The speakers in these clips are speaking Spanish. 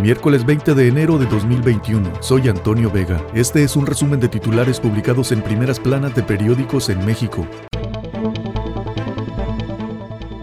Miércoles 20 de enero de 2021. Soy Antonio Vega. Este es un resumen de titulares publicados en primeras planas de periódicos en México.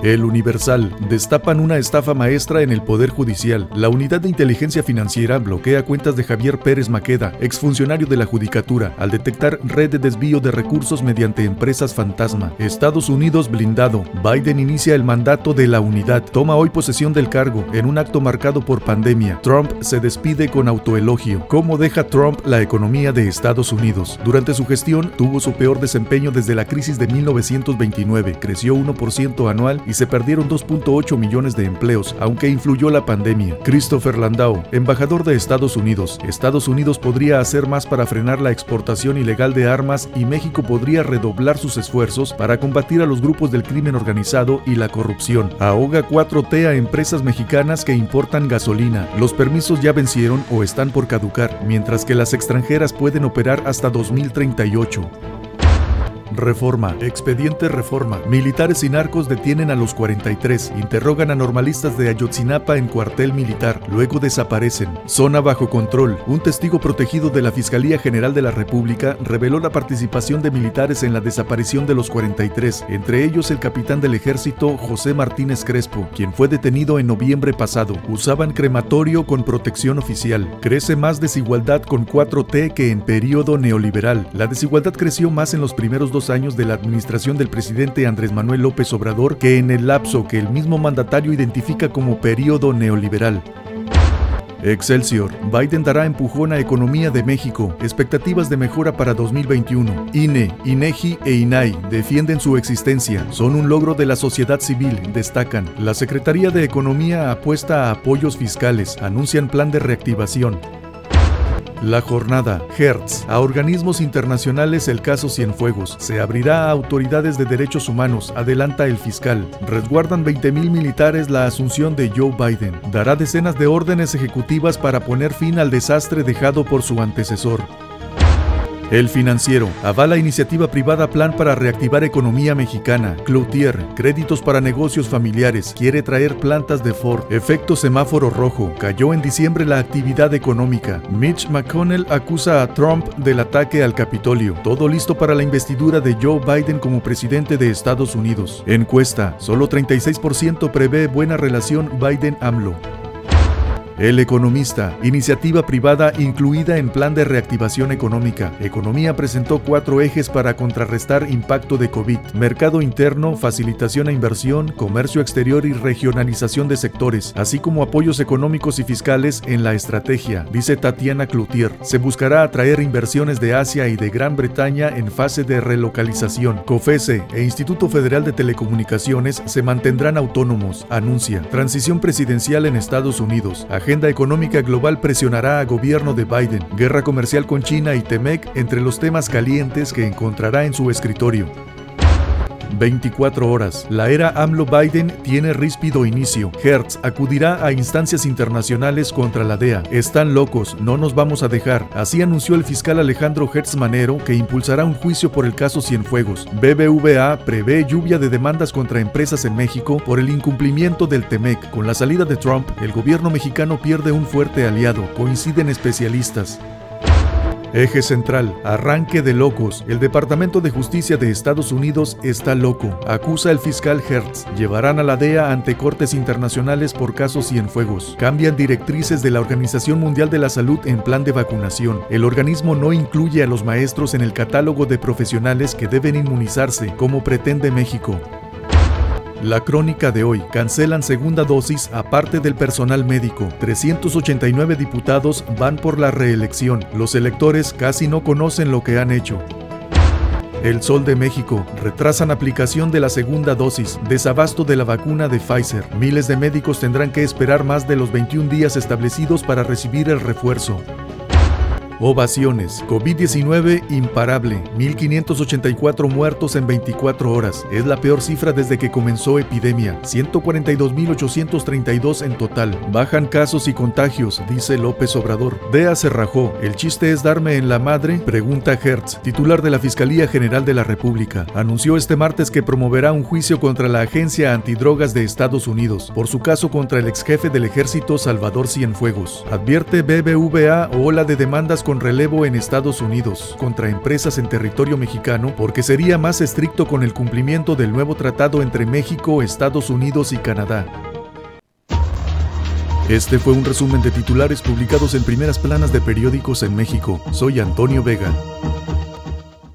El Universal. Destapan una estafa maestra en el Poder Judicial. La Unidad de Inteligencia Financiera bloquea cuentas de Javier Pérez Maqueda, exfuncionario de la Judicatura, al detectar red de desvío de recursos mediante empresas fantasma. Estados Unidos blindado. Biden inicia el mandato de la unidad. Toma hoy posesión del cargo en un acto marcado por pandemia. Trump se despide con autoelogio. ¿Cómo deja Trump la economía de Estados Unidos? Durante su gestión tuvo su peor desempeño desde la crisis de 1929. Creció 1% anual y se perdieron 2.8 millones de empleos, aunque influyó la pandemia. Christopher Landau, embajador de Estados Unidos. Estados Unidos podría hacer más para frenar la exportación ilegal de armas y México podría redoblar sus esfuerzos para combatir a los grupos del crimen organizado y la corrupción. Ahoga 4T a empresas mexicanas que importan gasolina. Los permisos ya vencieron o están por caducar, mientras que las extranjeras pueden operar hasta 2038. Reforma. Expediente Reforma. Militares y narcos detienen a los 43. Interrogan a normalistas de Ayotzinapa en cuartel militar. Luego desaparecen. Zona bajo control. Un testigo protegido de la Fiscalía General de la República reveló la participación de militares en la desaparición de los 43, entre ellos el capitán del ejército José Martínez Crespo, quien fue detenido en noviembre pasado. Usaban crematorio con protección oficial. Crece más desigualdad con 4T que en periodo neoliberal. La desigualdad creció más en los primeros dos años de la administración del presidente Andrés Manuel López Obrador que en el lapso que el mismo mandatario identifica como periodo neoliberal. Excelsior. Biden dará empujón a economía de México. Expectativas de mejora para 2021. INE, INEGI e INAI defienden su existencia. Son un logro de la sociedad civil, destacan. La Secretaría de Economía apuesta a apoyos fiscales. Anuncian plan de reactivación. La jornada Hertz a organismos internacionales el caso Cienfuegos. Se abrirá a autoridades de derechos humanos, adelanta el fiscal. Resguardan 20.000 militares la asunción de Joe Biden. Dará decenas de órdenes ejecutivas para poner fin al desastre dejado por su antecesor. El financiero avala iniciativa privada plan para reactivar economía mexicana. Cloutier, créditos para negocios familiares, quiere traer plantas de Ford. Efecto semáforo rojo, cayó en diciembre la actividad económica. Mitch McConnell acusa a Trump del ataque al Capitolio. Todo listo para la investidura de Joe Biden como presidente de Estados Unidos. Encuesta, solo 36% prevé buena relación Biden-AMLO. El Economista, iniciativa privada incluida en plan de reactivación económica. Economía presentó cuatro ejes para contrarrestar impacto de COVID. Mercado interno, facilitación a inversión, comercio exterior y regionalización de sectores, así como apoyos económicos y fiscales en la estrategia, dice Tatiana Cloutier. Se buscará atraer inversiones de Asia y de Gran Bretaña en fase de relocalización. COFESE e Instituto Federal de Telecomunicaciones se mantendrán autónomos, anuncia. Transición presidencial en Estados Unidos agenda económica global presionará a gobierno de Biden, guerra comercial con China y Temec entre los temas calientes que encontrará en su escritorio. 24 horas. La era AMLO-Biden tiene ríspido inicio. Hertz acudirá a instancias internacionales contra la DEA. Están locos, no nos vamos a dejar. Así anunció el fiscal Alejandro Hertz Manero que impulsará un juicio por el caso Cienfuegos. BBVA prevé lluvia de demandas contra empresas en México por el incumplimiento del TEMEC. Con la salida de Trump, el gobierno mexicano pierde un fuerte aliado, coinciden especialistas. Eje central, arranque de locos. El Departamento de Justicia de Estados Unidos está loco. Acusa al fiscal Hertz. Llevarán a la DEA ante cortes internacionales por casos Cienfuegos. Cambian directrices de la Organización Mundial de la Salud en plan de vacunación. El organismo no incluye a los maestros en el catálogo de profesionales que deben inmunizarse, como pretende México. La crónica de hoy. Cancelan segunda dosis aparte del personal médico. 389 diputados van por la reelección. Los electores casi no conocen lo que han hecho. El Sol de México. Retrasan aplicación de la segunda dosis. Desabasto de la vacuna de Pfizer. Miles de médicos tendrán que esperar más de los 21 días establecidos para recibir el refuerzo. Ovaciones. COVID-19 imparable. 1.584 muertos en 24 horas. Es la peor cifra desde que comenzó epidemia. 142.832 en total. Bajan casos y contagios, dice López Obrador. Dea se rajó. ¿El chiste es darme en la madre? Pregunta Hertz, titular de la Fiscalía General de la República. Anunció este martes que promoverá un juicio contra la Agencia Antidrogas de Estados Unidos por su caso contra el ex jefe del ejército Salvador Cienfuegos. Advierte BBVA ola de demandas con relevo en Estados Unidos contra empresas en territorio mexicano porque sería más estricto con el cumplimiento del nuevo tratado entre México, Estados Unidos y Canadá. Este fue un resumen de titulares publicados en primeras planas de periódicos en México. Soy Antonio Vega.